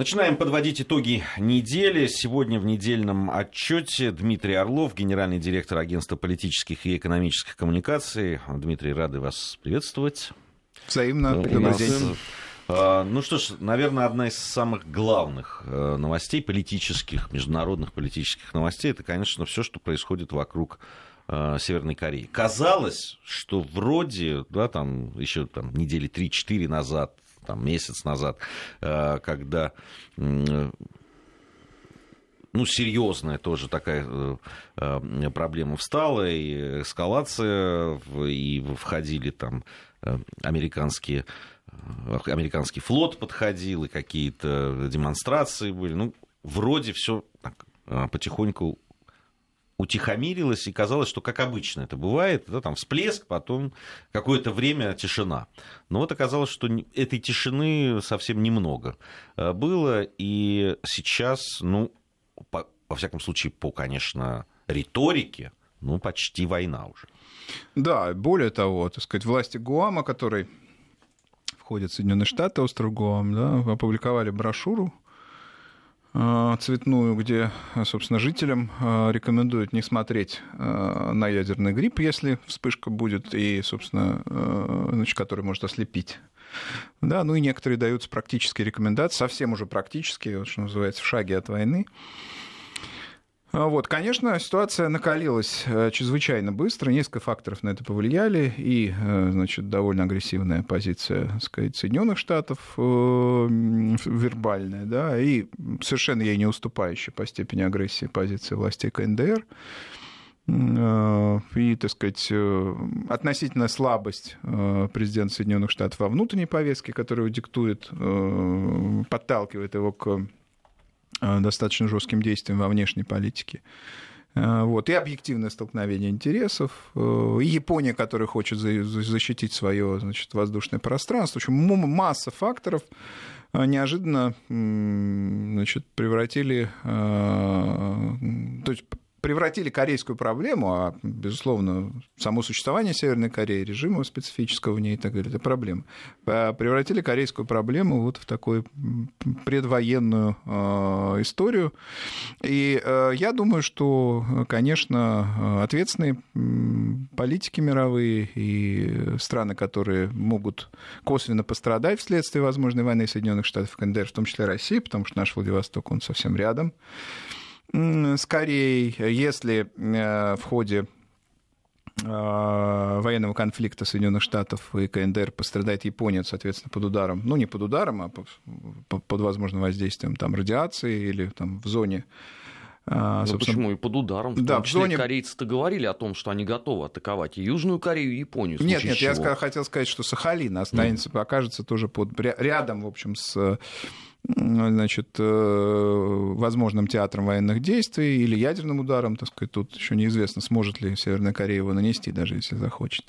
Начинаем подводить итоги недели. Сегодня в недельном отчете Дмитрий Орлов, генеральный директор агентства политических и экономических коммуникаций. Дмитрий, рады вас приветствовать. Взаимно. День. А, ну что ж, наверное, одна из самых главных э, новостей политических, международных политических новостей, это, конечно, все, что происходит вокруг э, Северной Кореи. Казалось, что вроде, да, там еще там, недели 3-4 назад там, месяц назад, э, когда ну, серьезная тоже такая э, э, проблема встала, и эскалация, и входили там американские американский флот подходил, и какие-то демонстрации были. Ну, вроде все потихоньку утихомирилось, и казалось, что как обычно это бывает, да, там всплеск, потом какое-то время тишина. Но вот оказалось, что этой тишины совсем немного э, было, и сейчас, ну, по, во всяком случае, по, конечно, риторике, ну, почти война уже. Да, более того, так сказать, власти Гуама, который входит в Соединенные Штаты, остров Гуам, да, опубликовали брошюру, цветную, где, собственно, жителям э, рекомендуют не смотреть э, на ядерный грипп, если вспышка будет, и, собственно, значит, который может ослепить. Да, ну и некоторые даются практические рекомендации, совсем уже практические, вот, что называется, в шаге от войны. А вот, конечно, ситуация накалилась э, чрезвычайно быстро, несколько факторов на это повлияли, и, э, значит, довольно агрессивная позиция, так сказать, Соединенных Штатов, э, вербальная, да, и совершенно ей не уступающая по степени агрессии позиция властей КНДР, и, так сказать, относительная слабость президента Соединенных Штатов во внутренней повестке, которая диктует, подталкивает его к достаточно жестким действием во внешней политике. Э, вот, и объективное столкновение интересов, э, и Япония, которая хочет защитить свое значит, воздушное пространство. В общем, масса факторов неожиданно значит, превратили, то есть превратили корейскую проблему, а, безусловно, само существование Северной Кореи, режима специфического в ней и так далее, это проблема, а, превратили корейскую проблему вот в такую предвоенную э, историю. И э, я думаю, что, конечно, ответственные политики мировые и страны, которые могут косвенно пострадать вследствие возможной войны Соединенных Штатов и КНДР, в том числе России, потому что наш Владивосток, он совсем рядом, скорее, если э, в ходе э, военного конфликта Соединенных Штатов и КНДР пострадает Япония, соответственно, под ударом, ну, не под ударом, а под возможным воздействием там, радиации или там, в зоне а, ну, почему и под ударом? В да, том числе в зоне... корейцы-то говорили о том, что они готовы атаковать и Южную Корею, и Японию. Нет, нет, чего. я хотел сказать, что Сахалин останется, mm. окажется тоже под, рядом, в общем, с значит, э, возможным театром военных действий или ядерным ударом, так сказать, тут еще неизвестно, сможет ли Северная Корея его нанести, даже если захочет.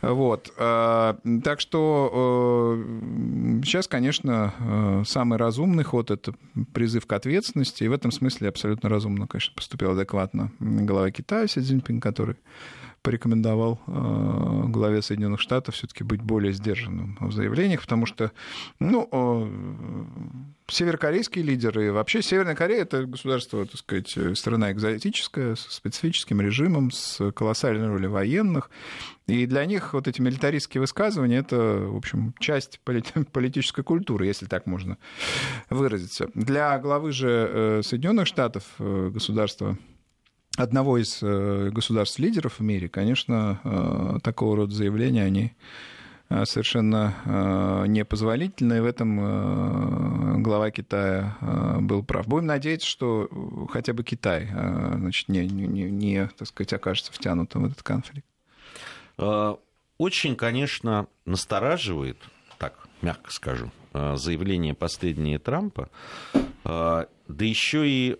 Вот. Э, так что э, сейчас, конечно, самый разумный ход — это призыв к ответственности, и в этом смысле абсолютно разумно, конечно, поступил адекватно глава Китая Си Цзиньпин, который порекомендовал э, главе Соединенных Штатов все-таки быть более сдержанным в заявлениях, потому что, ну, северокорейские лидеры, вообще Северная Корея это государство, так сказать, страна экзотическая, с специфическим режимом, с колоссальной ролью военных, и для них вот эти милитаристские высказывания это, в общем, часть политической культуры, если так можно выразиться. Для главы же э, Соединенных Штатов, э, государства одного из э, государств-лидеров в мире, конечно, э, такого рода заявления, они э, совершенно непозволительны, и в этом глава Китая был прав. Будем надеяться, что хотя бы Китай значит, не, не, не так сказать, окажется втянутым в этот конфликт. Очень, конечно, настораживает, так мягко скажу, заявление последнее Трампа, да еще и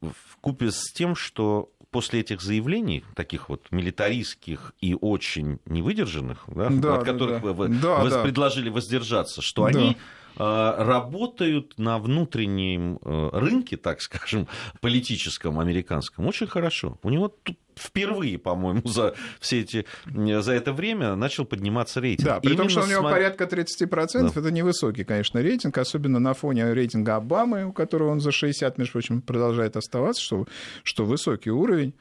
в купе с тем, что после этих заявлений, таких вот милитаристских и очень невыдержанных, да, да, от которых да, вы, да, вы да. предложили воздержаться, что да. они а, работают на внутреннем э, рынке, так скажем, политическом, американском, очень хорошо. У него тут впервые, по-моему, за все эти, за это время начал подниматься рейтинг. Да, при Именно том, что у него см... порядка 30%, да. это невысокий, конечно, рейтинг, особенно на фоне рейтинга Обамы, у которого он за 60, между прочим, продолжает оставаться, что, что высокий уровень.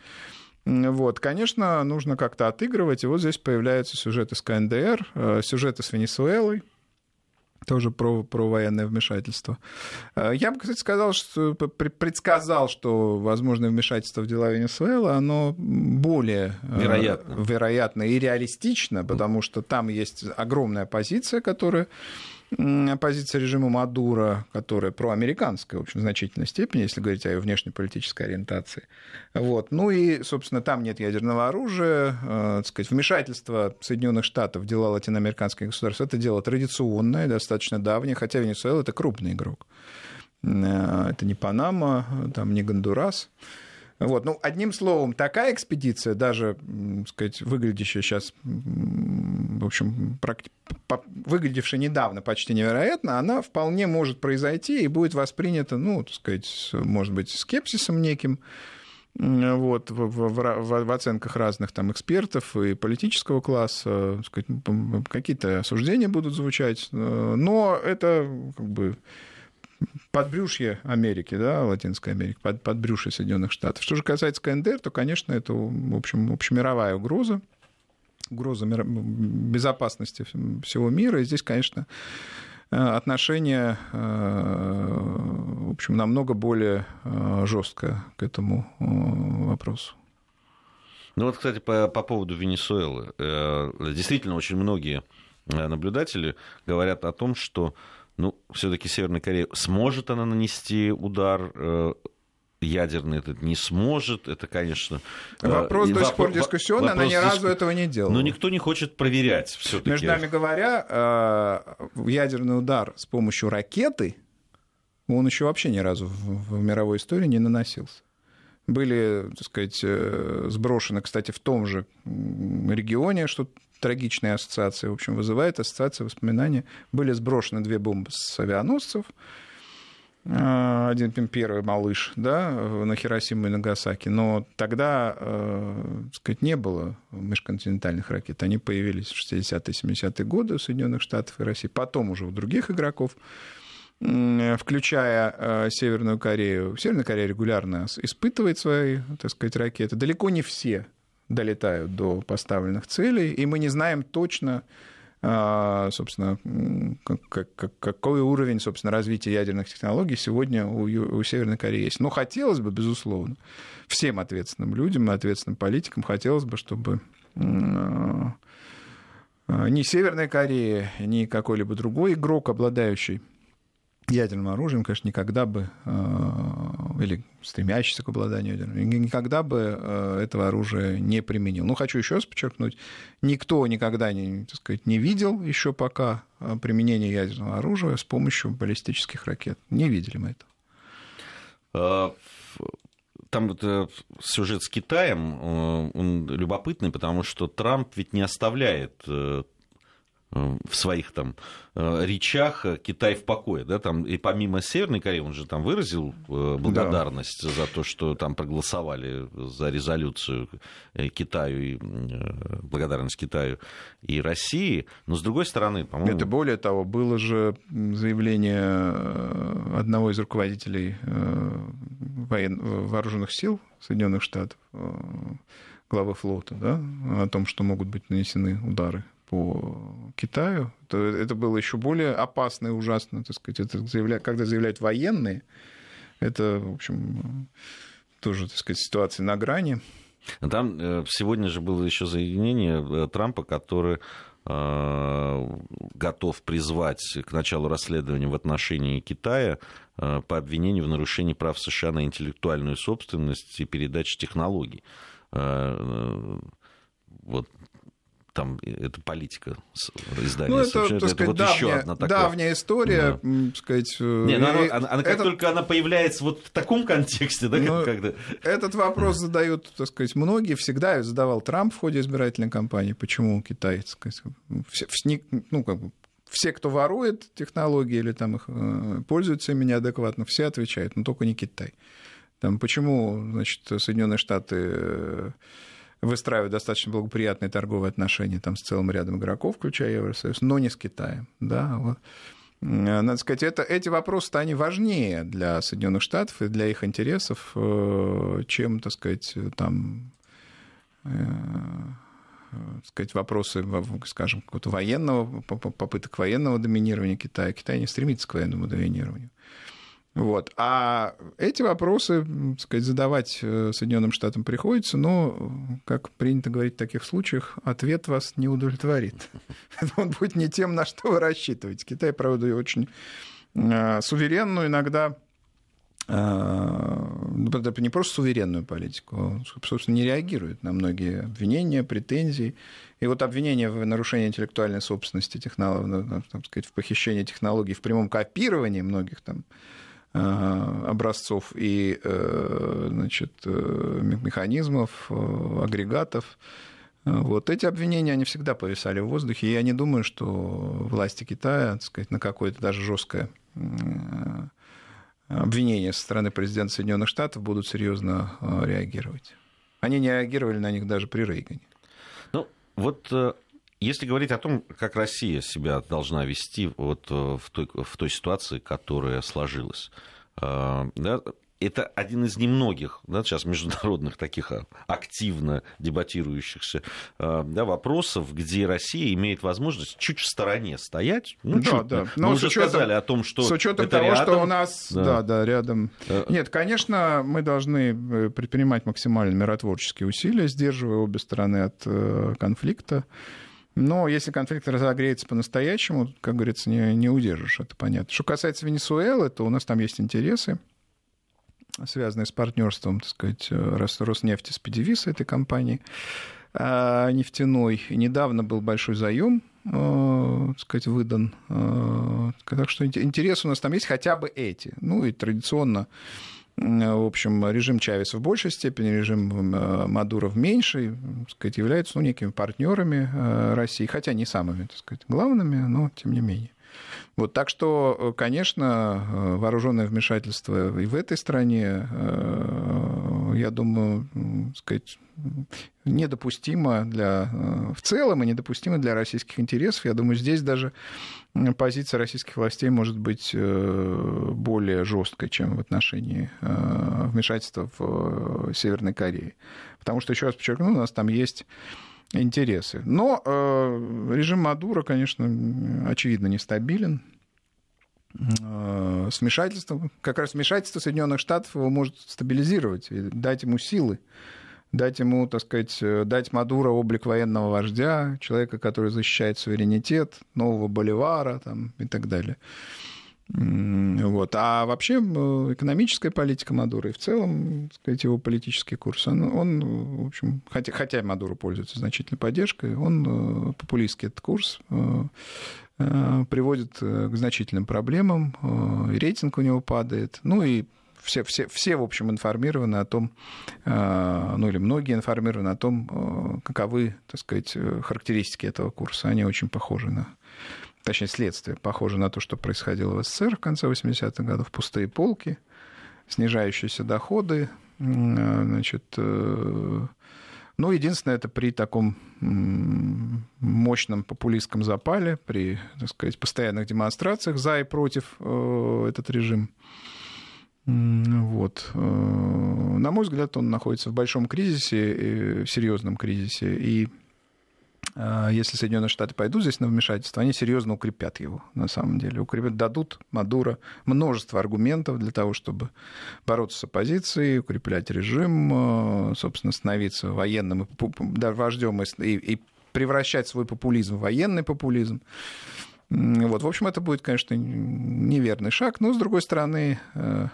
Вот, конечно, нужно как-то отыгрывать, и вот здесь появляются сюжеты с КНДР, э, сюжеты с Венесуэлой, тоже про, про военное вмешательство. Э, я бы, кстати, сказал, что предсказал, что возможное вмешательство в дела Венесуэлы, оно более э, вероятно, вероятно и реалистично, потому что там есть огромная оппозиция, которая оппозиция режима Мадура, которая проамериканская, в общем, в значительной степени, если говорить о ее внешнеполитической ориентации. Вот. Ну и, собственно, там нет ядерного оружия, э, так сказать, вмешательство Соединенных Штатов в дела латиноамериканских государств, это дело традиционное, достаточно давнее, хотя Венесуэла — это крупный игрок. Э, это не Панама, там не Гондурас. Вот. Ну, одним словом, такая экспедиция, даже, так сказать, выглядящая сейчас, в общем, выглядевшая недавно почти невероятно, она вполне может произойти и будет воспринята, ну, так сказать, может быть, скепсисом неким, вот, в, в, в, в оценках разных там экспертов и политического класса, сказать, какие-то осуждения будут звучать, но это как бы подбрюшье Америки, да, Латинской Америки, под, подбрюшье Соединенных Штатов. Что же касается КНДР, то, конечно, это, в общем, общемировая угроза, угроза безопасности всего мира. И здесь, конечно, э, отношение, э, в общем, намного более э, жестко к этому вопросу. Ну вот, кстати, по, по поводу Венесуэлы. Действительно, очень многие наблюдатели говорят о том, что ну, все-таки Северная Корея, сможет она нанести удар э, ядерный этот не сможет, это, конечно... Э, вопрос до сих пор дискуссионный, она ни разу этого не делала. Но никто не хочет проверять все таки Между нами говоря, э, ядерный удар с помощью ракеты, он еще вообще ни разу в мировой истории не наносился. Были, так сказать, сброшены, кстати, в том же регионе, что трагичные ассоциации, в общем, вызывает ассоциация воспоминания. Были сброшены две бомбы с авианосцев, э, один первый малыш, да, на Хиросиму и Нагасаки, но тогда, э, так сказать, не было межконтинентальных ракет. Они появились в 60-е, 70-е годы у Соединенных Штатов и России, потом уже у других игроков, включая э, Северную Корею. Северная Корея регулярно испытывает свои, так сказать, ракеты. Далеко не все долетают до поставленных целей, и мы не знаем точно, а, собственно, какой уровень, собственно, развития ядерных технологий сегодня у, Северной Кореи есть. Но хотелось бы, безусловно, всем ответственным людям, ответственным политикам хотелось бы, чтобы а, ни Северная Корея, ни какой-либо другой игрок, обладающий ядерным оружием, конечно, никогда бы, э, или стремящийся к обладанию ядерным, никогда бы э, этого оружия не применил. Ну, хочу еще раз подчеркнуть, никто никогда не, так сказать, не видел еще пока э, применение ядерного оружия с помощью баллистических ракет. Не видели мы этого. А, там вот сюжет с Китаем, он любопытный, потому что Трамп ведь не оставляет в своих там э, речах Китай в покое, да, там и помимо Северной Кореи он же там выразил э, благодарность да. за то, что там проголосовали за резолюцию э, Китаю и благодарность Китаю и России, но с другой стороны, по-моему... Это более того, было же заявление одного из руководителей воен... вооруженных сил Соединенных Штатов, главы флота, да, о том, что могут быть нанесены удары по Китаю, то это было еще более опасно и ужасно, так сказать, это заявля... когда заявляют военные, это, в общем, тоже, так сказать, ситуация на грани. Там э, сегодня же было еще заявление э, Трампа, который э, готов призвать к началу расследования в отношении Китая по обвинению в нарушении прав США на интеллектуальную собственность и передачу технологий. Вот там это политика издания. Ну, это, так сказать, вот давняя, еще одна такая... давняя история, да. сказать... Не, ну, она, она, как только она появляется вот в таком контексте, да, ну, когда... Этот вопрос задают, так сказать, многие, всегда задавал Трамп в ходе избирательной кампании, почему Китай, так сказать, все, ну, как бы, все, кто ворует технологии или там их э, пользуются ими неадекватно, все отвечают, но только не Китай. Там, почему значит, Соединенные Штаты выстраивают достаточно благоприятные торговые отношения там, с целым рядом игроков, включая Евросоюз, но не с Китаем. Да? Вот. Надо сказать, это, эти вопросы они важнее для Соединенных Штатов и для их интересов, чем, так сказать, там сказать, вопросы, скажем, какого-то военного, попыток военного доминирования Китая. Китай не стремится к военному доминированию. Вот. А эти вопросы, так сказать, задавать э, Соединенным Штатам приходится, но, как принято говорить в таких случаях, ответ вас не удовлетворит. Он будет не тем, на что вы рассчитываете. Китай, правда, очень э, суверенную иногда а, ну, не просто суверенную политику, собственно, не реагирует на многие обвинения, претензии. И вот обвинения в нарушении интеллектуальной собственности, технолог, ну, там, сказать, в похищении технологий, в прямом копировании многих там образцов и э, значит, э, механизмов, э, агрегатов. Вот эти обвинения, они всегда повисали в воздухе, и я не думаю, что власти Китая, так сказать, на какое-то даже жесткое обвинения со стороны президента Соединенных Штатов будут серьезно э, реагировать. Они не реагировали на них даже при Рейгане. Ну, вот э, если говорить о том, как Россия себя должна вести вот э, в той, в той ситуации, которая сложилась, да, это один из немногих да, сейчас международных таких а, активно дебатирующихся а, да, вопросов, где Россия имеет возможность чуть в стороне стоять. Ну, да, чуть, да. Но Мы уже учетом, сказали о том, что с учетом того, рядом, что у нас, да, да, да рядом. Э, Нет, конечно, мы должны э, предпринимать максимально миротворческие усилия, сдерживая обе стороны от э, конфликта. Но если конфликт разогреется по-настоящему, как говорится, не, не удержишь, это понятно. Что касается Венесуэлы, то у нас там есть интересы связанные с партнерством, так сказать, Роснефти с PDVSA этой компании а, нефтяной. Недавно был большой заем, э, так сказать, выдан. Э, так что интерес у нас там есть хотя бы эти. Ну и традиционно в общем, режим Чавеса в большей степени, режим э, Мадуро в меньшей, так сказать, являются ну, некими партнерами России, хотя не самыми, так сказать, главными, но тем не менее. Вот, так что, э, конечно, э, вооруженное вмешательство и в этой стране, э, я думаю, сказать, недопустимо для, в целом и недопустимо для российских интересов. Я думаю, здесь даже позиция российских властей может быть более жесткой, чем в отношении вмешательства в Северной Корее. Потому что, еще раз подчеркну, у нас там есть интересы. Но э, режим Мадура, конечно, очевидно нестабилен. Э, смешательство, как раз вмешательство Соединенных Штатов его может стабилизировать и дать ему силы, дать ему, так сказать, э, дать Мадуро облик военного вождя, человека, который защищает суверенитет, нового Боливара там, и так далее. Вот. А вообще экономическая политика Мадуро и в целом, так сказать, его политический курс, он, он в общем, хотя, хотя Мадуро пользуется значительной поддержкой, он э, популистский этот курс э, приводит к значительным проблемам, рейтинг у него падает, ну и все, все, все, в общем, информированы о том, ну или многие информированы о том, каковы, так сказать, характеристики этого курса. Они очень похожи на точнее, следствие, похоже на то, что происходило в СССР в конце 80-х годов, пустые полки, снижающиеся доходы, значит, э, ну, единственное, это при таком мощном популистском запале, при, так сказать, постоянных демонстрациях за и против э, этот режим. Вот. Э, на мой взгляд, он находится в большом кризисе, серьезном кризисе, и а, если Соединенные Штаты пойдут здесь на вмешательство, они серьезно укрепят его, на самом деле. Укрепят, дадут Мадуро множество аргументов для того, чтобы бороться с оппозицией, укреплять режим, собственно, становиться военным вождем и, и превращать свой популизм в военный популизм. Вот, в общем, это будет, конечно, неверный шаг, но, с другой стороны, э,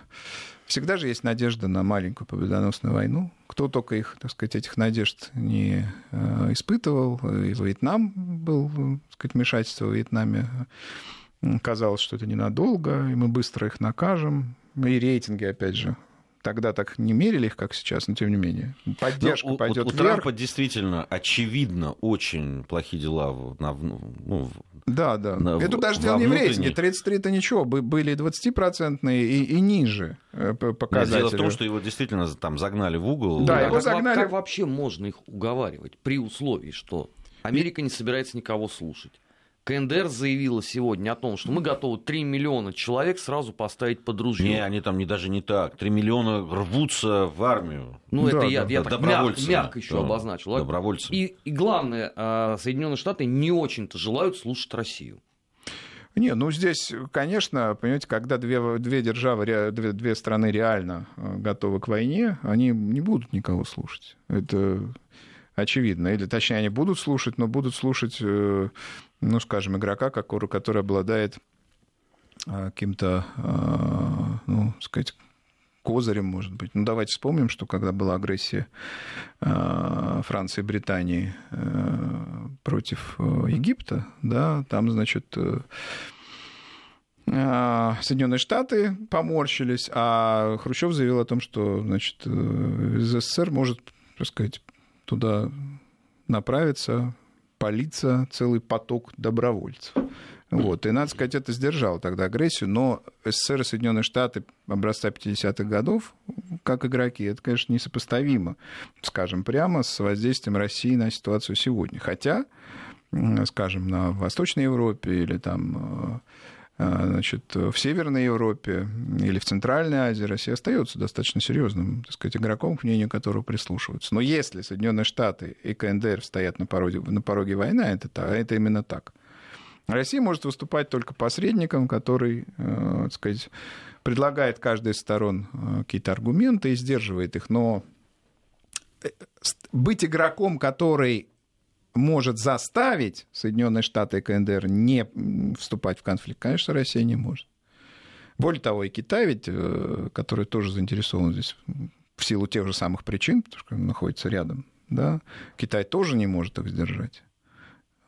Всегда же есть надежда на маленькую победоносную войну. Кто только их, так сказать, этих надежд не э, испытывал. И Вьетнам был, так сказать, вмешательство в Вьетнаме. Казалось, что это ненадолго, и мы быстро их накажем. И рейтинги, опять же, тогда так не мерили их, как сейчас, но тем не менее. Поддержка но пойдет у, у вверх. Трампа действительно, очевидно, очень плохие дела на, ну, да, да. На, Это даже дело не в рейтинге. 33-то ничего, были 20-процентные и, и ниже э, показатели. Дело в том, что его действительно там загнали в угол. Да, его как, загнали... Как вообще можно их уговаривать при условии, что Америка не собирается никого слушать? КНДР заявила сегодня о том, что мы готовы 3 миллиона человек сразу поставить под ружье. Не, они там не, даже не так. 3 миллиона рвутся в армию. Ну, да, это да, я, да, я так мягко, мягко еще да, обозначил. Добровольцы. И, и главное, а, Соединенные Штаты не очень-то желают слушать Россию. Не, ну здесь, конечно, понимаете, когда две, две державы, две, две страны реально а, готовы к войне, они не будут никого слушать. Это очевидно. Или, точнее, они будут слушать, но будут слушать э, ну, скажем, игрока, который обладает а, каким-то, а, ну, сказать, козырем, может быть. Ну, давайте вспомним, что когда была агрессия а, Франции и Британии против Египта, да, там, значит, э, Соединенные Штаты поморщились, а Хрущев заявил о том, что, значит, э, из СССР может, так сказать, туда направиться политься целый поток добровольцев. Вот. И, надо сказать, это сдержало тогда агрессию, но СССР и Соединенные Штаты образца 50-х годов, как игроки, это, конечно, несопоставимо, скажем прямо, с воздействием России на ситуацию сегодня. Хотя, скажем, на Восточной Европе или там э, значит, в Северной Европе или в Центральной Азии Россия остается достаточно серьезным, так сказать, игроком, к мнению которого прислушиваются. Но если Соединенные Штаты и КНДР стоят на пороге, на пороге войны, это, это именно так. Россия может выступать только посредником, который, э, так сказать, предлагает каждой из сторон э, какие-то аргументы и сдерживает их. Но э, быть игроком, который может заставить Соединенные Штаты и КНДР не вступать в конфликт, конечно, Россия не может. Более того, и Китай ведь, э, который тоже заинтересован здесь в силу тех же самых причин, потому что он находится рядом, да, Китай тоже не может их сдержать.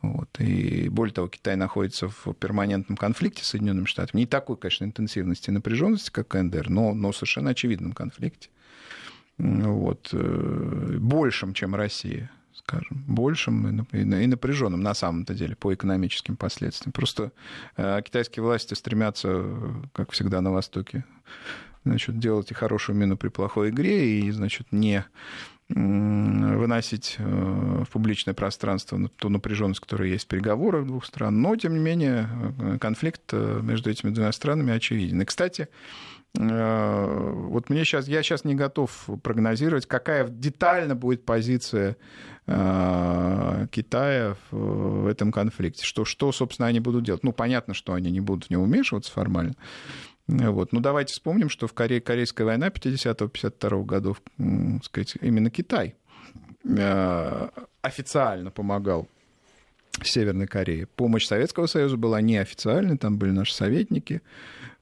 Вот. И более того, Китай находится в перманентном конфликте с Соединенными Штатами. Не такой, конечно, интенсивности и напряженности, как КНДР, но, но совершенно очевидном конфликте. Вот. Э, большим, чем Россия скажем, большим и напряженным на самом-то деле по экономическим последствиям. Просто э, китайские власти стремятся, как всегда на Востоке, значит, делать и хорошую мину при плохой игре и, значит, не выносить э, в публичное пространство ту напряженность, которая есть в переговорах двух стран. Но, тем не менее, э, конфликт между этими двумя странами очевиден. И, кстати, вот мне сейчас, я сейчас не готов прогнозировать, какая детально будет позиция Э, Китая в этом конфликте. Что, что, собственно, они будут делать? Ну, понятно, что они не будут в него вмешиваться формально. Вот. Но давайте вспомним, что в Коре... Корейская война 50-52 годов, сказать, именно Китай э, официально помогал Северной Корее. Помощь Советского Союза была неофициальной, там были наши советники.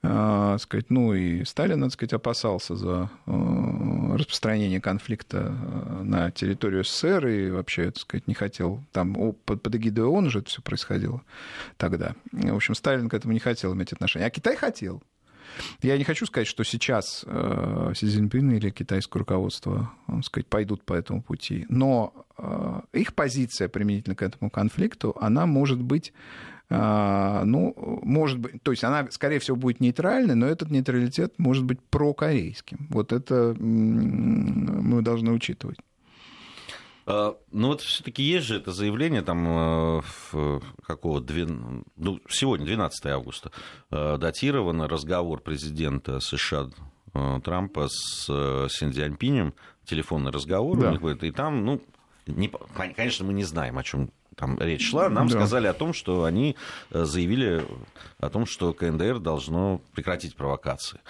А, сказать, ну и Сталин, надо сказать, опасался за а, распространение конфликта а, на территорию СССР и вообще, так сказать, не хотел. Там под, под эгидой ООН же это все происходило тогда. В общем, Сталин к этому не хотел иметь отношения. А Китай хотел. Я не хочу сказать, что сейчас э, Си Цзиньпин или китайское руководство так сказать, пойдут по этому пути, но э, их позиция применительно к этому конфликту, она может быть а, ну, может быть, то есть она, скорее всего, будет нейтральной, но этот нейтралитет может быть прокорейским. Вот это мы должны учитывать. А, ну вот все-таки есть же это заявление там э, какого ну, сегодня 12 августа э, датировано разговор президента США э, Трампа с Синдзяньпинем, телефонный разговор да. у них, и там, ну, не, конечно, мы не знаем, о чем там речь шла, нам да. сказали о том, что они заявили о том, что КНДР должно прекратить провокации.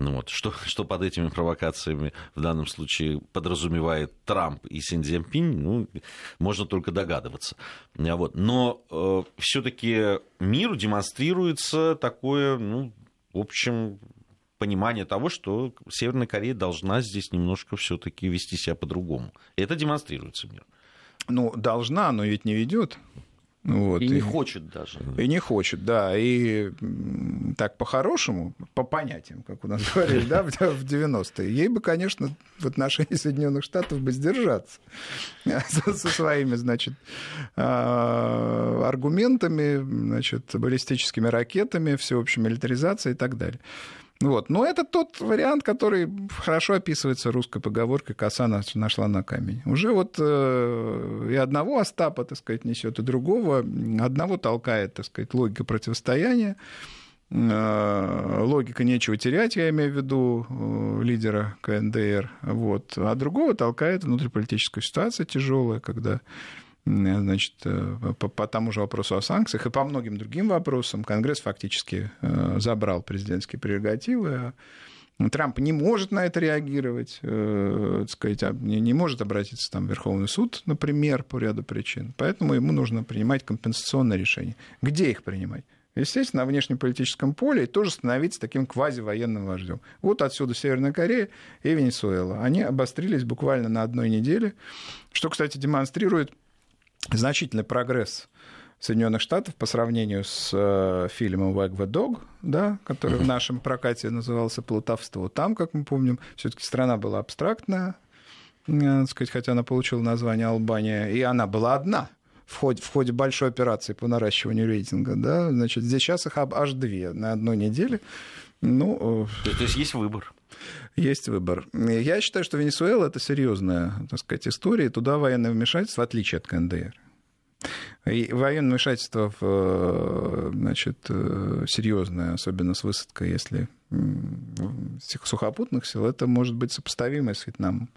Ну вот, что, что под этими провокациями в данном случае подразумевает Трамп и Син Цзиньпинь, ну, можно только догадываться. Вот. Но э, все-таки миру демонстрируется такое, ну, в общем, понимание того, что Северная Корея должна здесь немножко все-таки вести себя по-другому. Это демонстрируется миру. Ну, должна, но ведь не ведет. Вот. И, и не хочет даже. И не хочет, да. И так по-хорошему, по понятиям, как у нас говорили, да, в 90-е, ей бы, конечно, в отношении Соединенных Штатов бы сдержаться со своими, значит, а, аргументами, значит, баллистическими ракетами, всеобщей милитаризацией и так далее. Вот. Но это тот вариант, который хорошо описывается русской поговоркой «коса нашла на камень». Уже вот э, и одного Остапа, так сказать, несет, и другого. Одного толкает, так сказать, логика противостояния, э, логика нечего терять, я имею в виду э, лидера КНДР, вот. а другого толкает внутриполитическая ситуация тяжелая, когда значит, э, по, по тому же вопросу о санкциях и по многим другим вопросам Конгресс фактически э, забрал президентские прерогативы. А Трамп не может на это реагировать, э, сказать, а не, не может обратиться там, в Верховный суд, например, по ряду причин. Поэтому ему нужно принимать компенсационные решения. Где их принимать? Естественно, на внешнеполитическом поле и тоже становиться таким квазивоенным вождем. Вот отсюда Северная Корея и Венесуэла. Они обострились буквально на одной неделе, что, кстати, демонстрирует значительный прогресс Соединенных Штатов по сравнению с э, фильмом Wag the Dog, да, который в нашем прокате назывался «Плутовство». Там, как мы помним, все-таки страна была абстрактная, э, сказать, хотя она получила название Албания, и она была одна в ходе, в ходе большой операции по наращиванию рейтинга. Да, значит, здесь сейчас их аж две на одной неделе. Ну, то, то есть есть выбор. Есть выбор. Я считаю, что Венесуэла это серьезная, так сказать, история, туда военное вмешательство, в отличие от КНДР. И военное вмешательство в, значит, серьезное, особенно с высадкой, если сухопутных сил, это может быть сопоставимое с Вьетнамом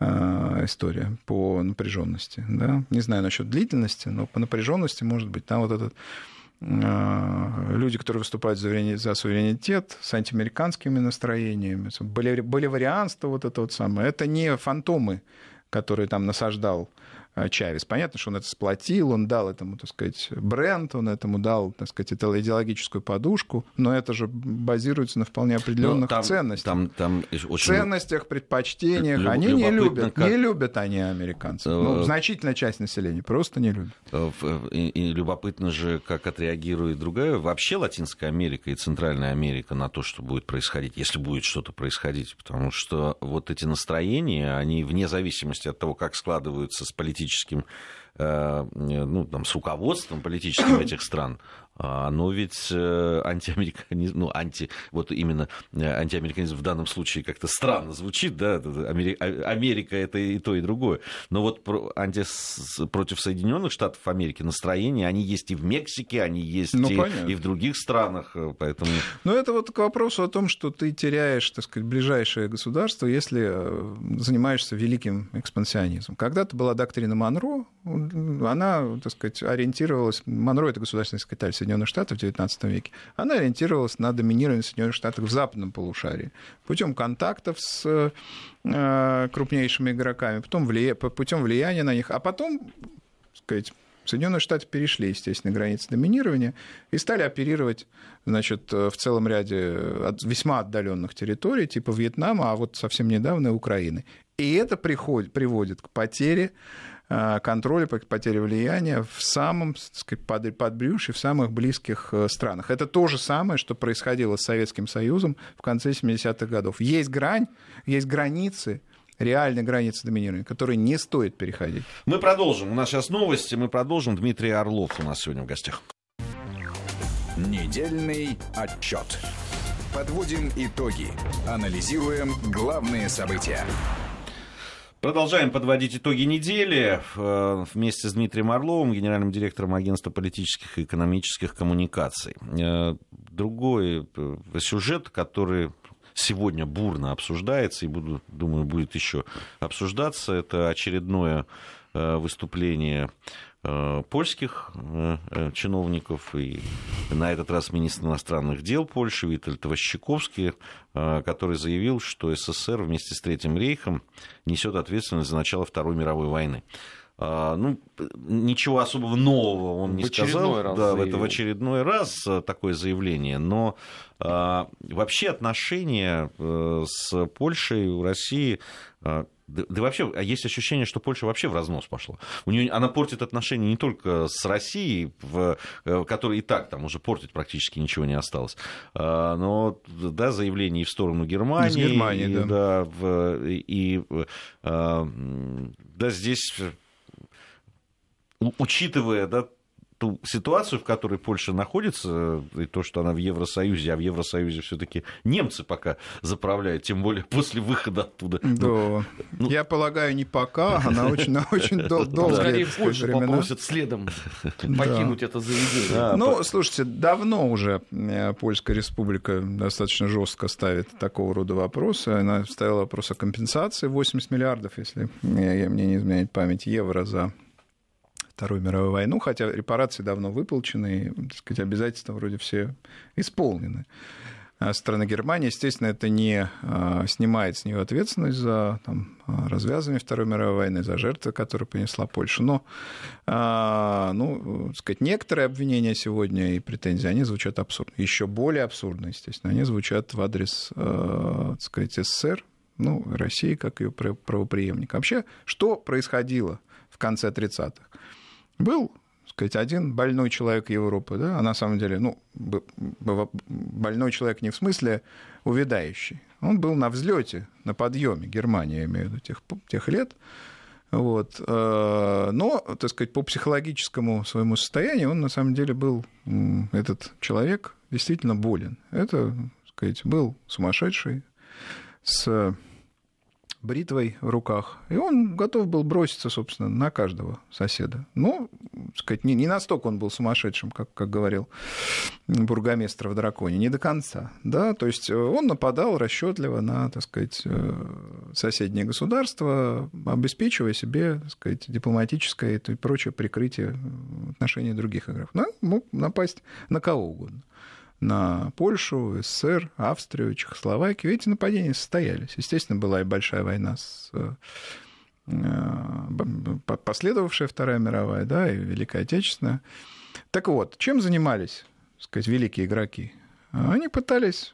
а, история по напряженности. Да? Не знаю насчет длительности, но по напряженности может быть там вот этот Э, люди, которые выступают за суверенитет, с антиамериканскими настроениями, боливарианство вот это вот самое, это не фантомы, которые там насаждал Э, Чавес. Понятно, что он это сплотил, он дал этому, так сказать, бренд, он этому дал, так сказать, идеологическую подушку, но это же базируется на вполне определенных там, ценностях. Там, там очень... Ценностях, предпочтениях. Люб, они не любят. Как... Не любят они американцев. Ну, э, значительная часть населения просто не любит. Э, и, и любопытно же, как отреагирует другая. Вообще Латинская Америка и Центральная Америка на то, что будет происходить, если будет что-то происходить. Потому что вот эти настроения, они вне зависимости от того, как складываются с политической политическим, э, ну, там, с руководством политическим этих стран, но ведь э, антиамериканизм, ну, анти, вот именно э, антиамериканизм в данном случае как-то странно звучит, да, Америка, Америка это и то, и другое. Но вот анти, против Соединенных Штатов Америки настроения, они есть и в Мексике, они есть ну, и, и в других странах, э, поэтому... Ну, это вот к вопросу о том, что ты теряешь, так сказать, ближайшее государство, если занимаешься великим экспансионизмом. Когда-то была доктрина Монро, она, так сказать, ориентировалась... Монро — это государственный секретарь Соединенных Штатов в XIX веке, она ориентировалась на доминирование Соединенных Штатов в западном полушарии путем контактов с э, крупнейшими игроками, потом влия... путем влияния на них, а потом, так сказать, Соединенные Штаты перешли, естественно, границы доминирования и стали оперировать значит, в целом ряде весьма отдаленных территорий, типа Вьетнама, а вот совсем недавно и Украины. И это приходит, приводит к потере Э, контроля, потери влияния в самом сказать, подбрюшье, в самых близких э, странах. Это то же самое, что происходило с Советским Союзом в конце 70-х годов. Есть грань, есть границы, реальные границы доминирования, которые не стоит переходить. Мы продолжим. У нас сейчас новости. Мы продолжим. Дмитрий Орлов у нас сегодня в гостях. Недельный отчет. Подводим итоги. Анализируем главные события. Продолжаем подводить итоги недели э, вместе с Дмитрием Орловым, генеральным директором Агентства политических и экономических коммуникаций. Э, другой э, сюжет, который сегодня бурно обсуждается и, буду, думаю, будет еще обсуждаться, это очередное выступление польских э, э, чиновников, и на этот раз министр иностранных дел Польши Витальд Ващиковский, который заявил, что СССР вместе с Третьим рейхом несет ответственность за начало Второй мировой войны. Ну, ничего особого нового он не сказал. Раз да, заявил. это в очередной раз такое заявление. Но а, вообще отношения с Польшей у России да, да вообще, а есть ощущение, что Польша вообще в разнос пошла. У нее, она портит отношения не только с Россией, в, э, которой и так там уже портить практически ничего не осталось, а, но да, заявление и в сторону Германии, Из Германии и, да. Да, в, и, а, да, здесь учитывая да, ту ситуацию, в которой Польша находится, и то, что она в Евросоюзе, а в Евросоюзе все-таки немцы пока заправляют, тем более после выхода оттуда. Да. Ну, Я полагаю, не пока, а на очень, на очень дол- долгие Скорее Польша времена. попросит следом покинуть это заведение. Ну, слушайте, давно уже э, Польская республика достаточно жестко ставит такого рода вопросы. Она ставила вопрос о компенсации 80 миллиардов, если мне не изменяет память, евро за Вторую мировую войну, хотя репарации давно выплачены, и, так сказать, обязательства вроде все исполнены. А страна Германии, естественно, это не а, снимает с нее ответственность за там, а, развязывание Второй мировой войны, за жертвы, которые понесла Польша. Но, ну, так сказать, некоторые обвинения сегодня и претензии, они звучат абсурдно. Еще более абсурдно, естественно, они звучат в адрес, так сказать, СССР, ну, России, как ее правоприемника. Вообще, что происходило в конце 30-х? Был сказать, один больной человек Европы, да, а на самом деле, ну, больной человек не в смысле увядающий, он был на взлете, на подъеме Германии, я имею в виду, тех, тех лет, вот. Но, так сказать, по психологическому своему состоянию он на самом деле был, этот человек, действительно болен. Это, так сказать, был сумасшедший с бритвой в руках, и он готов был броситься, собственно, на каждого соседа. Ну, так сказать, не, не настолько он был сумасшедшим, как, как говорил бургомистр в «Драконе», не до конца, да, то есть он нападал расчетливо на, так сказать, соседние государства, обеспечивая себе, так сказать, дипломатическое и прочее прикрытие в отношении других игроков. Ну, мог напасть на кого угодно на Польшу, СССР, Австрию, Чехословакию. Эти нападения состоялись. Естественно, была и большая война, с, последовавшая Вторая мировая, да, и Великая Отечественная. Так вот, чем занимались, так сказать, великие игроки? Они пытались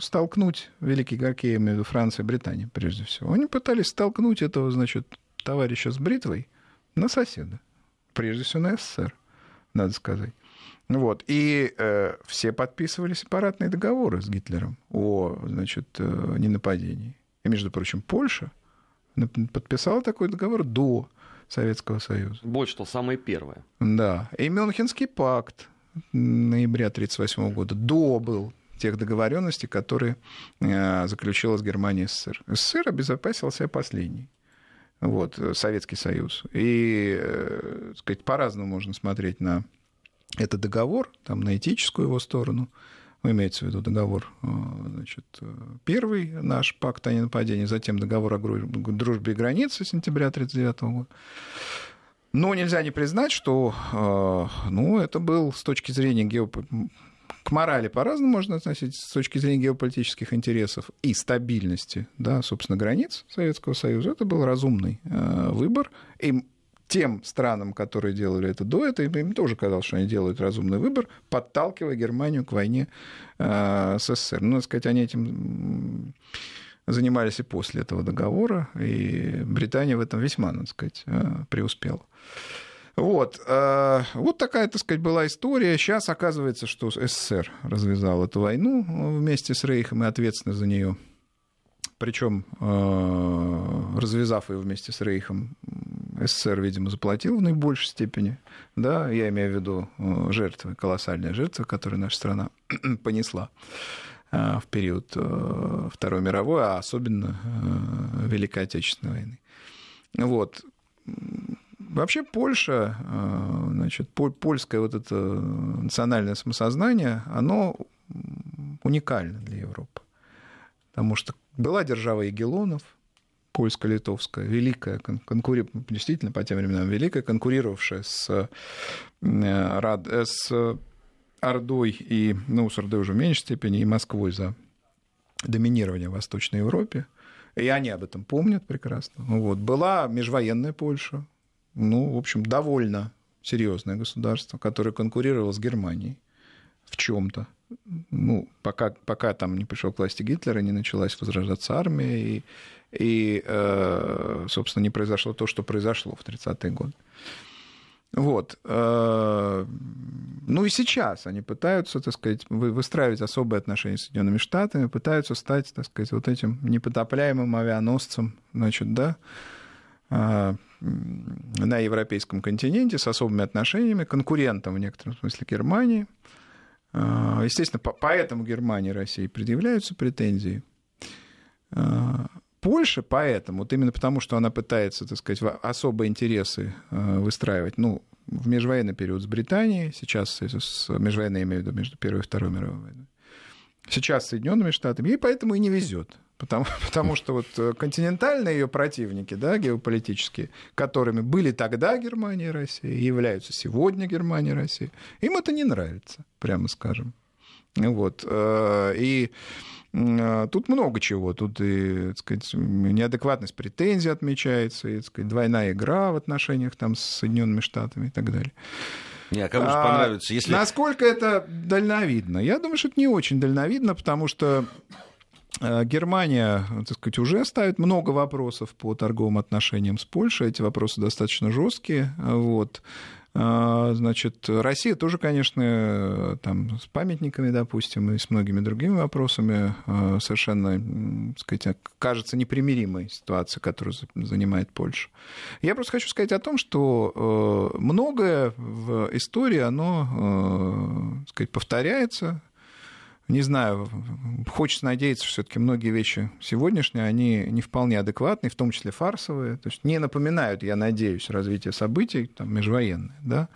столкнуть, великие игроки, я имею в виду Франция и Британия, прежде всего, они пытались столкнуть этого, значит, товарища с бритвой на соседа. Прежде всего на СССР, надо сказать. Вот. И э, все подписывали сепаратные договоры с Гитлером о значит, э, ненападении. И, между прочим, Польша подписала такой договор до Советского Союза. Больше что, самое первое. Да. И Мюнхенский пакт ноября 1938 года до был тех договоренностей, которые э, заключила с Германией СССР. СССР обезопасил себя последний. Вот, Советский Союз. И, э, сказать, по-разному можно смотреть на это договор, там, на этическую его сторону, ну, имеется в виду договор, значит, первый наш пакт о ненападении, затем договор о дружбе и границе сентября 1939 года. Но нельзя не признать, что ну, это был с точки зрения геополитики к морали по-разному можно относиться с точки зрения геополитических интересов и стабильности, да, собственно, границ Советского Союза. Это был разумный э, выбор. И тем странам, которые делали это до этого, им тоже казалось, что они делают разумный выбор, подталкивая Германию к войне э, с СССР. Ну, надо сказать, они этим занимались и после этого договора, и Британия в этом весьма, надо сказать, э, преуспела. Вот. Вот такая, так сказать, была история. Сейчас оказывается, что СССР развязал эту войну вместе с Рейхом и ответственность за нее. Причем, развязав ее вместе с Рейхом, СССР, видимо, заплатил в наибольшей степени. Да, я имею в виду жертвы, колоссальные жертвы, которые наша страна понесла в период Второй мировой, а особенно Великой Отечественной войны. Вот. Вообще Польша, значит, польское вот это национальное самосознание, оно уникально для Европы. Потому что была держава Егелонов, польско-литовская, великая, конкури... действительно по тем временам великая, конкурировавшая с, Рад... с Ордой и, ну, с Ордой уже в меньшей степени, и Москвой за доминирование в Восточной Европе. И они об этом помнят прекрасно. Вот. Была межвоенная Польша, ну, в общем, довольно серьезное государство, которое конкурировало с Германией в чем-то. Ну, пока, пока там не пришел к власти Гитлера, не началась возрождаться армия, и, и э, собственно, не произошло то, что произошло в 30-е годы. Вот. Э, ну и сейчас они пытаются, так сказать, выстраивать особые отношения с Соединенными Штатами, пытаются стать, так сказать, вот этим непотопляемым авианосцем, значит, да, э, на европейском континенте с особыми отношениями, конкурентом в некотором смысле Германии. Э, естественно, поэтому Германии и России предъявляются претензии. Польша поэтому, вот именно потому, что она пытается, так сказать, особые интересы э, выстраивать, ну, в межвоенный период с Британией, сейчас с межвоенной, я имею в виду, между Первой и Второй мировой войной, сейчас с Соединенными Штатами, ей поэтому и не везет. Потому, потому что вот э, континентальные ее противники, да, геополитические, которыми были тогда Германия и Россия, являются сегодня Германия и Россия, им это не нравится, прямо скажем. Вот. Э, и а, тут много чего. Тут и так сказать, неадекватность претензий отмечается, и так сказать, двойная игра в отношениях там, с Соединенными Штатами и так далее. Не, а кому же а, понравится, если... Насколько это дальновидно? Я думаю, что это не очень дальновидно, потому что а, Германия, так сказать, уже ставит много вопросов по торговым отношениям с Польшей. Эти вопросы достаточно жесткие. Вот. А, значит, Россия тоже, конечно, там, с памятниками, допустим, и с многими другими вопросами а, совершенно, так сказать, кажется непримиримой ситуация, которую занимает Польша. Я просто хочу сказать о том, что а, многое в истории, оно, так сказать, повторяется, не знаю, хочется надеяться, что все-таки многие вещи сегодняшние, они не вполне адекватные, в том числе фарсовые, то есть не напоминают, я надеюсь, развитие событий там, межвоенные, да.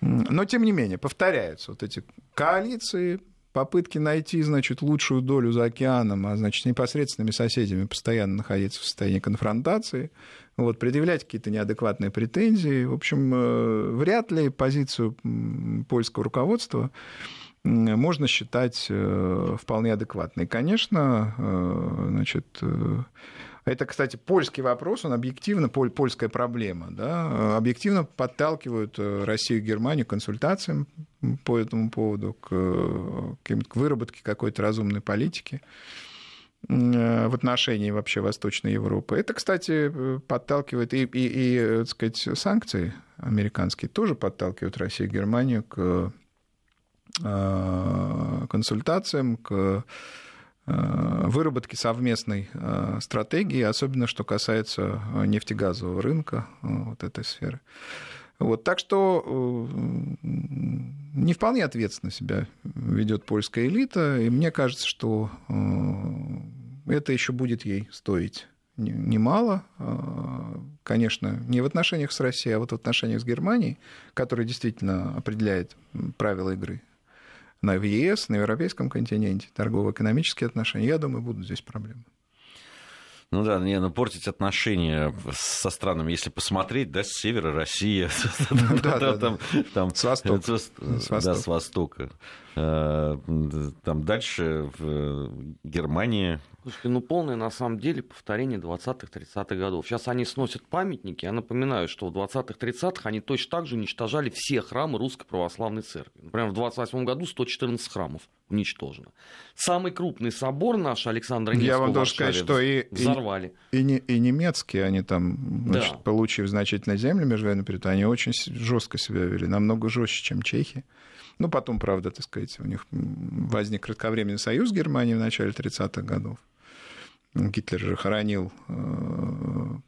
Но, тем не менее, повторяются вот эти коалиции, попытки найти, значит, лучшую долю за океаном, а, значит, непосредственными соседями постоянно находиться в состоянии конфронтации, вот, предъявлять какие-то неадекватные претензии. В общем, э, вряд ли позицию польского руководства можно считать э, вполне адекватной. Конечно, э, значит, э, это, кстати, польский вопрос, он объективно, польская проблема, да, объективно подталкивают Россию и Германию к консультациям по этому поводу, к, к выработке какой-то разумной политики в отношении вообще Восточной Европы. Это, кстати, подталкивает и, и, и так сказать, санкции американские тоже подталкивают Россию и Германию к консультациям, к э, выработке совместной э, стратегии, особенно что касается нефтегазового рынка, вот этой сферы. Вот, так что не вполне ответственно себя ведет польская элита, и мне кажется, что это еще будет ей стоить немало. Конечно, не в отношениях с Россией, а вот в отношениях с Германией, которая действительно определяет правила игры в ЕС, на европейском континенте, торгово-экономические отношения, я думаю, будут здесь проблемы. Ну да, не, ну портить отношения со странами, если посмотреть, да, с севера Россия, там, с востока. Да, с востока. Э, там дальше в Германии Слушайте, ну полное на самом деле повторение 20-х, 30-х годов. Сейчас они сносят памятники. Я напоминаю, что в 20-х, 30-х они точно так же уничтожали все храмы Русской Православной Церкви. Например, в 28 году 114 храмов уничтожено. Самый крупный собор наш, Александр Невского, Я вам должен сказать, что и, взорвали. И, и, и немецкие, они там, значит, да. получив значительно земли между период, они очень жестко себя вели, намного жестче, чем чехи. Ну, потом, правда, так сказать, у них возник кратковременный союз с Германией в начале 30-х годов. Гитлер же хоронил э,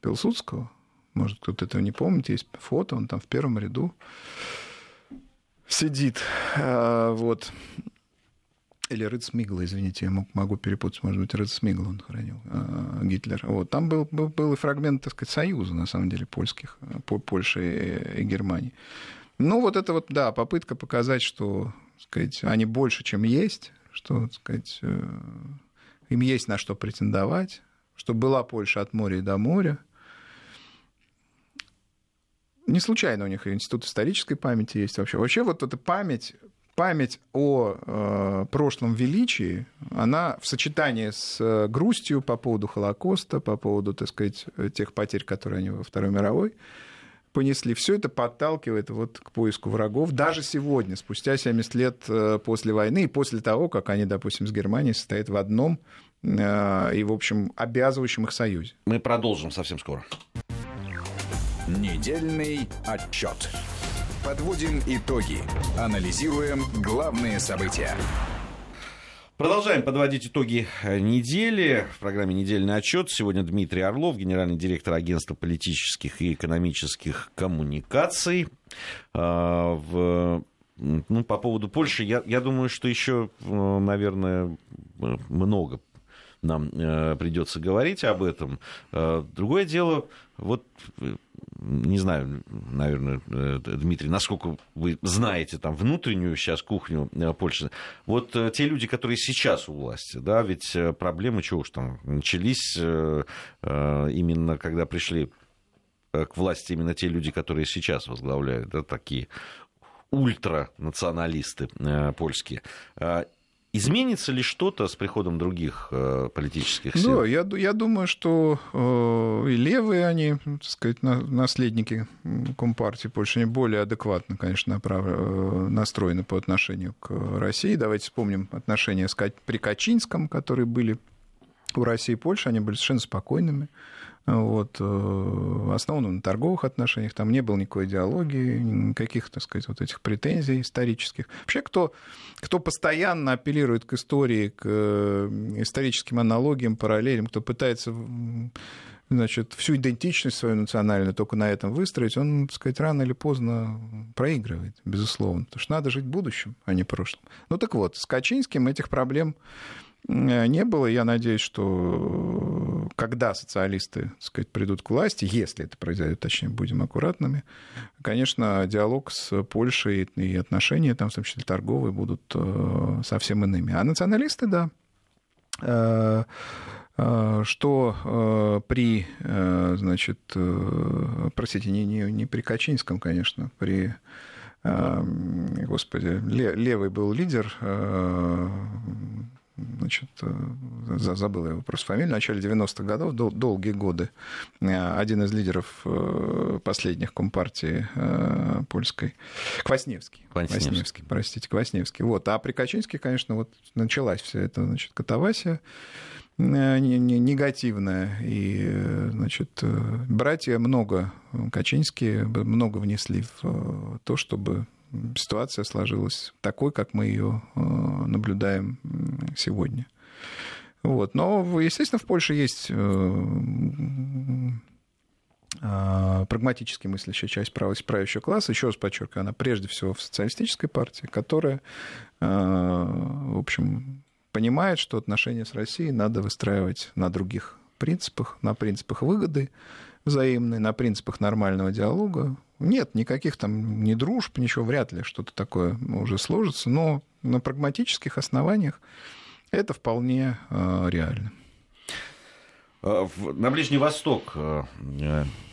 Пилсудского. Может, кто-то этого не помнит. Есть фото, он там в первом ряду сидит. Э, вот. Или Рыд извините, я могу перепутать, может быть, Рыд он хоронил, э, Гитлер. Вот. Там был, был, был и фрагмент, так сказать, союза, на самом деле, польских, Польши и Германии. Ну, вот это вот, да, попытка показать, что, так сказать, они больше, чем есть, что, так сказать, им есть на что претендовать, что была Польша от моря и до моря. Не случайно у них институт исторической памяти есть вообще. Вообще вот эта память, память о э, прошлом величии, она в сочетании с грустью по поводу Холокоста, по поводу, так сказать, тех потерь, которые они во Второй мировой понесли. Все это подталкивает вот к поиску врагов. Даже сегодня, спустя 70 лет э, после войны и после того, как они, допустим, с Германией состоят в одном э, и, в общем, обязывающем их союзе. Мы продолжим совсем скоро. Недельный отчет. Подводим итоги. Анализируем главные события. Продолжаем подводить итоги э, недели. В программе «Недельный отчет». Сегодня Дмитрий Орлов, генеральный директор агентства политических и экономических коммуникаций. А, в, ну, по поводу Польши, я, я думаю, что еще, э, наверное, много нам э, придется говорить об этом. Другое дело, вот не знаю, наверное, э, Дмитрий, насколько вы знаете там внутреннюю сейчас кухню э, Польши. Вот э, те люди, которые сейчас у власти, да, ведь проблемы, чего уж там, начались именно когда пришли к власти именно те люди, которые сейчас возглавляют, да, такие ультранационалисты польские. Изменится ли что-то с приходом других э, политических сил? Да, я, я думаю, что э, и левые они, так сказать, на, наследники Компартии Польши, они более адекватно, конечно, направ... Э, настроены по отношению к России. Давайте вспомним отношения при Качинском, которые были у России и Польши, они были совершенно спокойными вот, э, основанном на торговых отношениях, там не было никакой идеологии, никаких, так сказать, вот этих претензий исторических. Вообще, кто, кто постоянно апеллирует к истории, к э, историческим аналогиям, параллелям, кто пытается значит, всю идентичность свою национальную только на этом выстроить, он, так сказать, рано или поздно проигрывает, безусловно. Потому что надо жить будущим, а не прошлым. Ну так вот, с Качинским этих проблем не было. Я надеюсь, что э, когда социалисты так сказать, придут к власти, если это произойдет, точнее, будем аккуратными, конечно, диалог с Польшей и отношения, там, в том числе торговые, будут э, совсем иными. А националисты, да, что при, значит, простите, не, не, не при Качинском, конечно, при господи, левый был лидер значит, э, забыл его просто фамилию, в начале 90-х годов, дол- долгие годы, э, один из лидеров э, последних компартии польской, Квасневский. Квасневский. Квасневский, простите, Квасневский. Вот. А при Качинске, конечно, вот началась вся эта значит, катавасия негативная. И, значит, братья много, Качинские, много внесли в то, чтобы ситуация сложилась такой, как мы ее э, наблюдаем сегодня. Вот. Но, естественно, в Польше есть э, э, прагматически мыслящая часть правящего класса, еще раз подчеркиваю, она прежде всего в социалистической партии, которая, в общем, понимает, что отношения с Россией надо выстраивать на других принципах, на принципах выгоды взаимной, на принципах нормального диалога, нет, никаких там ни дружб, ничего, вряд ли что-то такое уже сложится, но на прагматических основаниях это вполне э, реально. Э, на Ближний Восток э,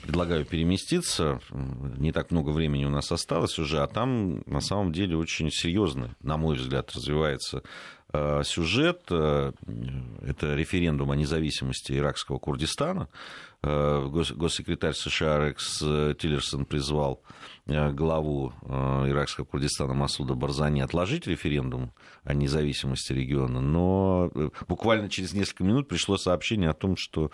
предлагаю переместиться. Не так много времени у нас осталось уже, а там на самом деле очень серьезно, на мой взгляд, развивается сюжет. Это референдум о независимости иракского Курдистана. Э, госсекретарь США Рекс Тиллерсон призвал э, главу э, иракского Курдистана Масуда Барзани отложить референдум о независимости региона, но буквально через несколько минут пришло сообщение о том, что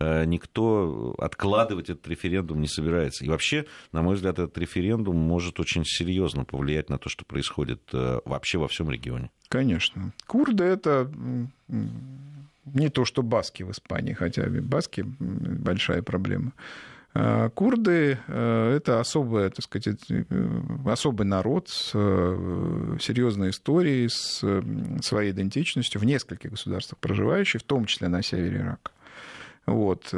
никто откладывать этот референдум не собирается. И вообще, на мой взгляд, этот референдум может очень серьезно повлиять на то, что происходит вообще во всем регионе. Конечно. Курды это не то, что баски в Испании, хотя баски большая проблема. А курды э, – это особая, так сказать, э, особый народ с э, серьезной историей, с своей идентичностью в нескольких государствах проживающий, в том числе на севере Ирака. Вот.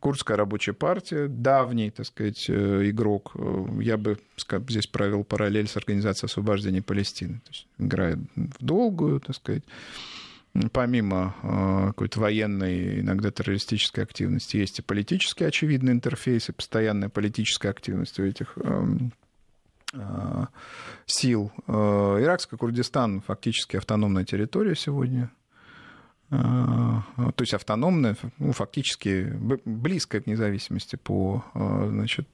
Курдская рабочая партия, давний, так сказать, игрок. Я бы здесь провел параллель с Организацией освобождения Палестины. То есть играет в долгую, так сказать помимо э, какой-то военной, иногда террористической активности, есть и политический очевидный интерфейс, и постоянная политическая активность у этих эм, э, сил. Э, Иракский Курдистан фактически автономная территория сегодня. то есть автономная, ну, фактически близкая к независимости по значит,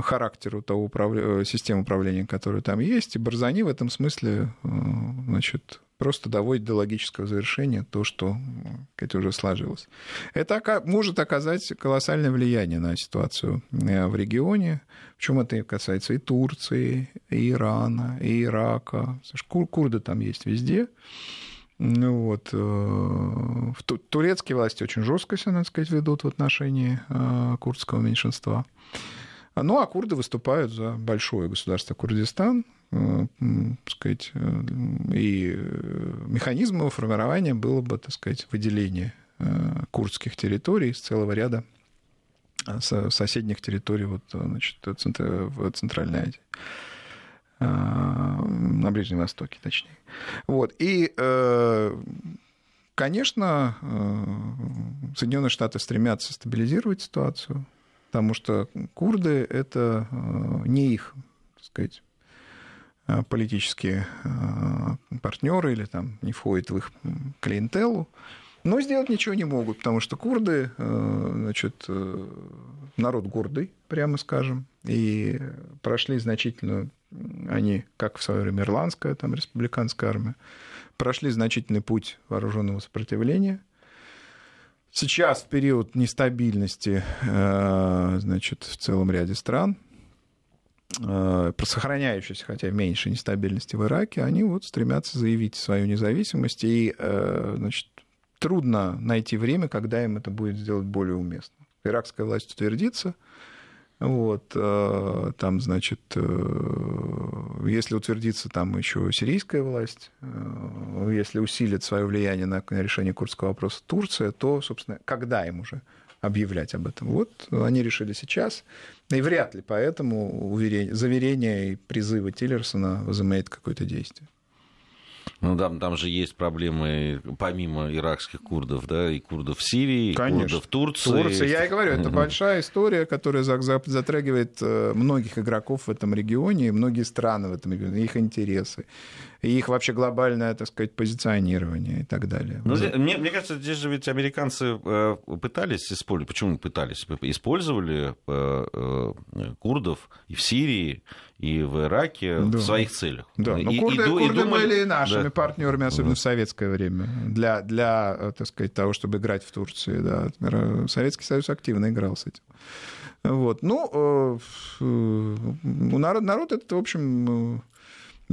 характеру того управля... системы управления, которая там есть. И Барзани в этом смысле значит, просто доводит до логического завершения то, что это уже сложилось. Это может оказать колоссальное влияние на ситуацию э, в регионе, причем это касается и Турции, и Ирана, и Ирака. Кур курды там есть везде. Ну вот. Э, турецкие власти очень жестко себя, надо сказать, ведут в отношении э, курдского меньшинства. Ну, а курды выступают за большое государство Курдистан, Э, сказать, э, и механизм его формирования было бы, так сказать, выделение э, курдских территорий из целого ряда соседних территорий вот, значит, в Центральной Азии на Ближнем Востоке, точнее. Вот. И, конечно, Соединенные Штаты стремятся стабилизировать ситуацию, потому что курды — это не их, так сказать, Э, политические э, партнеры или там не входят в их клиентелу, но сделать ничего не могут, потому что курды, э, значит, народ гордый, прямо скажем, и прошли значительную, они, как в свое время ирландская, там, республиканская армия, прошли значительный путь вооруженного сопротивления. Сейчас, в период нестабильности, значит, в целом ряде стран, Э, сохраняющейся, хотя меньше нестабильности в Ираке, они вот стремятся заявить свою независимость, и э, значит, трудно найти время, когда им это будет сделать более уместно. Иракская власть утвердится, вот, э, там, значит, если утвердится там еще сирийская власть, если усилит свое влияние на решение курдского вопроса Турция, то, собственно, когда им уже объявлять об этом. Вот они решили сейчас, и вряд ли поэтому уверение, заверение и призывы Тиллерсона возымеют какое-то действие. Ну, там, там же есть проблемы, помимо иракских курдов, да, и курдов в Сирии, Конечно. и курдов в Турции. Турция, я и говорю, это большая история, которая затрагивает э, многих игроков в этом регионе, и многие страны в этом регионе, их интересы и их вообще глобальное, так сказать, позиционирование и так далее. Ну, мне, мне кажется, здесь же ведь американцы э, пытались использовать, почему пытались, использовали э, курдов и в Сирии, и в Ираке да. в своих целях. Да, но и, курды, и, курды и думали... были нашими да. партнерами, особенно да. в советское время, для, для, так сказать, того, чтобы играть в Турции. Да. Советский Союз активно играл с этим. Вот. Ну, у народ, народ это, в общем,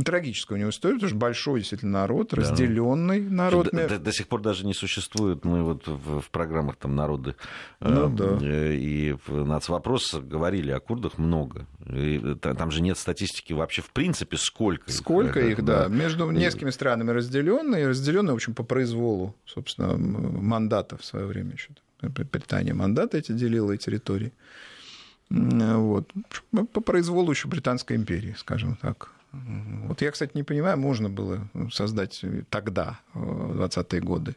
трагическая у него история, потому что большой действительно народ, разделенный да. народ. До, до, до сих пор даже не существует. Мы вот в, в программах там народы ну, э, да. и в нацвопрос говорили о курдах много. И, там же нет статистики вообще в принципе сколько. Сколько их, их да. да. Между несколькими странами разделенные, разделенные, в общем, по произволу, собственно, мандата в свое время еще. Британия мандаты эти делила и территории. Вот. По произволу еще Британской империи, скажем так. Вот я, кстати, не понимаю, можно было создать тогда, в 20-е годы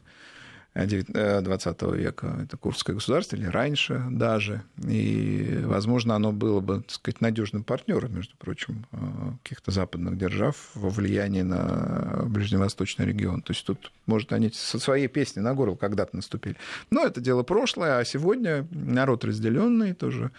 20 э, века, это Курдское государство, или раньше даже. И, возможно, оно было бы, так сказать, надежным партнером, между прочим, э, каких-то западных держав во влиянии на ближневосточный регион. То есть тут, может, они со своей песни на горло когда-то наступили. Но это дело прошлое, а сегодня народ разделенный тоже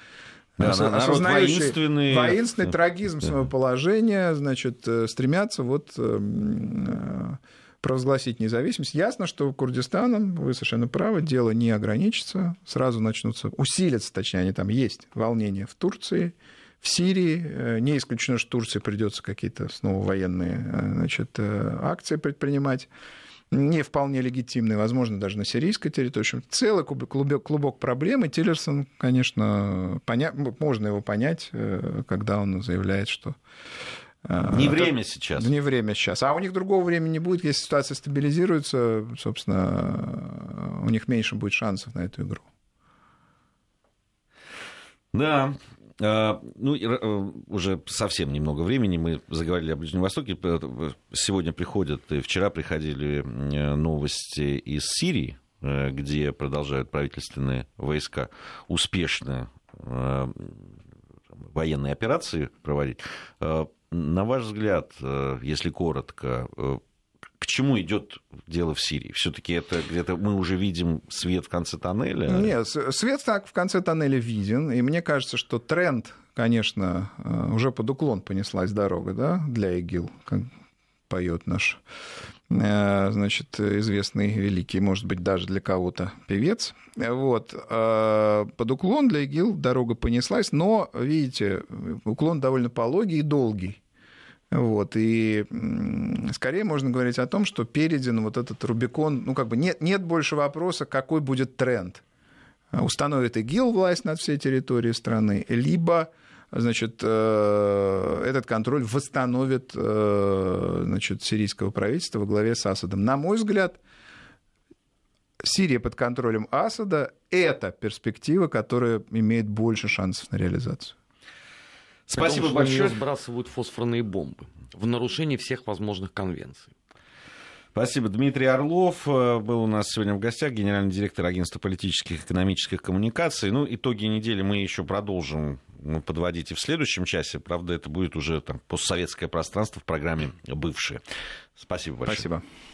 да, воинственный, воинственный трагизм да. своего положения, значит, э, стремятся вот э, э, провозгласить независимость. Ясно, что Курдистаном, вы совершенно правы, дело не ограничится, сразу начнутся, усилятся, точнее, они там есть, волнения в Турции, в Сирии. Не исключено, что Турции придется какие-то снова военные значит, акции предпринимать не вполне легитимный, возможно, даже на сирийской территории. В общем, целый клубок, клубок проблем, и Тиллерсон, конечно, поня... можно его понять, э, когда он заявляет, что э, не время сейчас. Не время сейчас. А у них другого времени не будет. Если ситуация стабилизируется, собственно, у них меньше будет шансов на эту игру. Да, ну, э, уже совсем немного времени мы заговорили о Ближнем Востоке. Сегодня приходят, и вчера приходили э, новости из Сирии, э, где продолжают правительственные войска успешно военные операции проводить. На ваш взгляд, если коротко, к чему идет дело в Сирии? Все-таки это где-то мы уже видим свет в конце тоннеля? Нет, свет так в конце тоннеля виден, и мне кажется, что тренд, конечно, э, уже под уклон понеслась дорога, да, для ИГИЛ, как поет наш э, значит, известный великий, может быть, даже для кого-то певец. Вот. Э, под уклон для ИГИЛ дорога понеслась, но, видите, уклон довольно пологий и долгий. Вот, и скорее можно говорить о том, что перейден вот этот Рубикон, ну, как бы нет, нет больше вопроса, какой будет тренд. Установит ИГИЛ власть над всей территорией страны, либо значит, э, этот контроль восстановит э, значит, сирийского правительства во главе с Асадом. На мой взгляд, Сирия под контролем Асада – это перспектива, которая имеет больше шансов на реализацию. Спасибо Потому, большое. Что сбрасывают фосфорные бомбы в нарушении всех возможных конвенций. Спасибо. Дмитрий Орлов э, был у нас сегодня в гостях, генеральный директор Агентства политических и экономических коммуникаций. Ну, итоги недели мы еще продолжим подводить и в следующем часе. Правда, это будет уже там постсоветское пространство в программе «Бывшие». Спасибо большое. Спасибо.